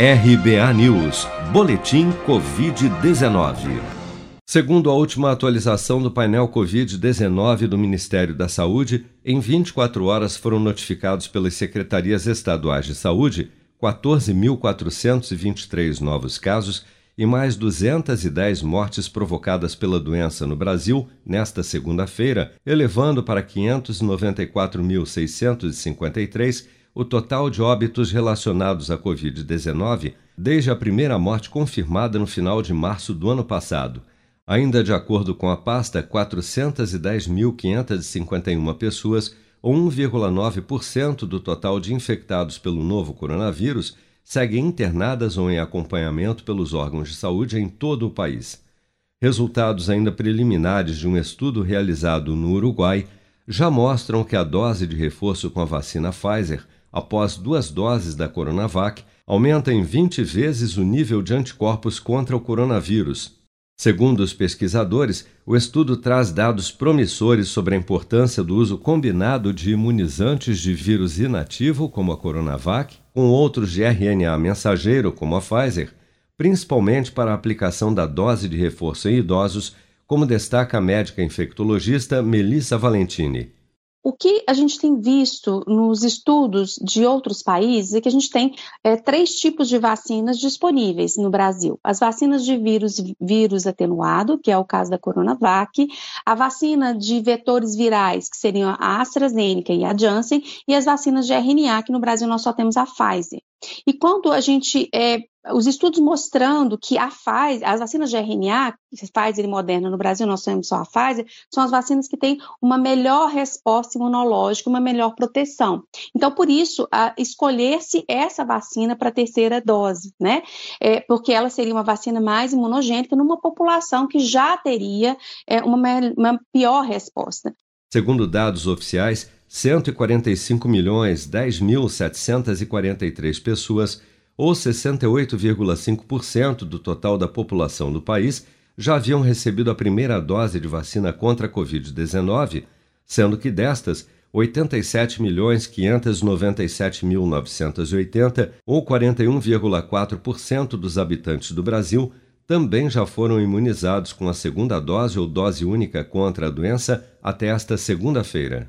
RBA News, Boletim Covid-19. Segundo a última atualização do painel Covid-19 do Ministério da Saúde, em 24 horas foram notificados pelas secretarias estaduais de saúde 14.423 novos casos e mais 210 mortes provocadas pela doença no Brasil nesta segunda-feira, elevando para 594.653 o total de óbitos relacionados à Covid-19 desde a primeira morte confirmada no final de março do ano passado. Ainda de acordo com a pasta, 410.551 pessoas, ou 1,9% do total de infectados pelo novo coronavírus, seguem internadas ou em acompanhamento pelos órgãos de saúde em todo o país. Resultados ainda preliminares de um estudo realizado no Uruguai já mostram que a dose de reforço com a vacina Pfizer após duas doses da Coronavac, aumenta em 20 vezes o nível de anticorpos contra o coronavírus. Segundo os pesquisadores, o estudo traz dados promissores sobre a importância do uso combinado de imunizantes de vírus inativo, como a Coronavac, com outros de RNA mensageiro, como a Pfizer, principalmente para a aplicação da dose de reforço em idosos, como destaca a médica infectologista Melissa Valentini. O que a gente tem visto nos estudos de outros países é que a gente tem é, três tipos de vacinas disponíveis no Brasil: as vacinas de vírus, vírus atenuado, que é o caso da Coronavac, a vacina de vetores virais, que seriam a AstraZeneca e a Janssen, e as vacinas de RNA, que no Brasil nós só temos a Pfizer. E quando a gente é, os estudos mostrando que a Pfizer, as vacinas de RNA, Pfizer e Moderna no Brasil, nós temos só a Pfizer, são as vacinas que têm uma melhor resposta imunológica, uma melhor proteção. Então, por isso, escolher-se essa vacina para a terceira dose, né? É, porque ela seria uma vacina mais imunogênica numa população que já teria é, uma, uma pior resposta. Segundo dados oficiais, 145 milhões 10.743 pessoas ou 68,5% do total da população do país, já haviam recebido a primeira dose de vacina contra a Covid-19, sendo que destas, 87.597.980, ou 41,4% dos habitantes do Brasil, também já foram imunizados com a segunda dose ou dose única contra a doença até esta segunda-feira.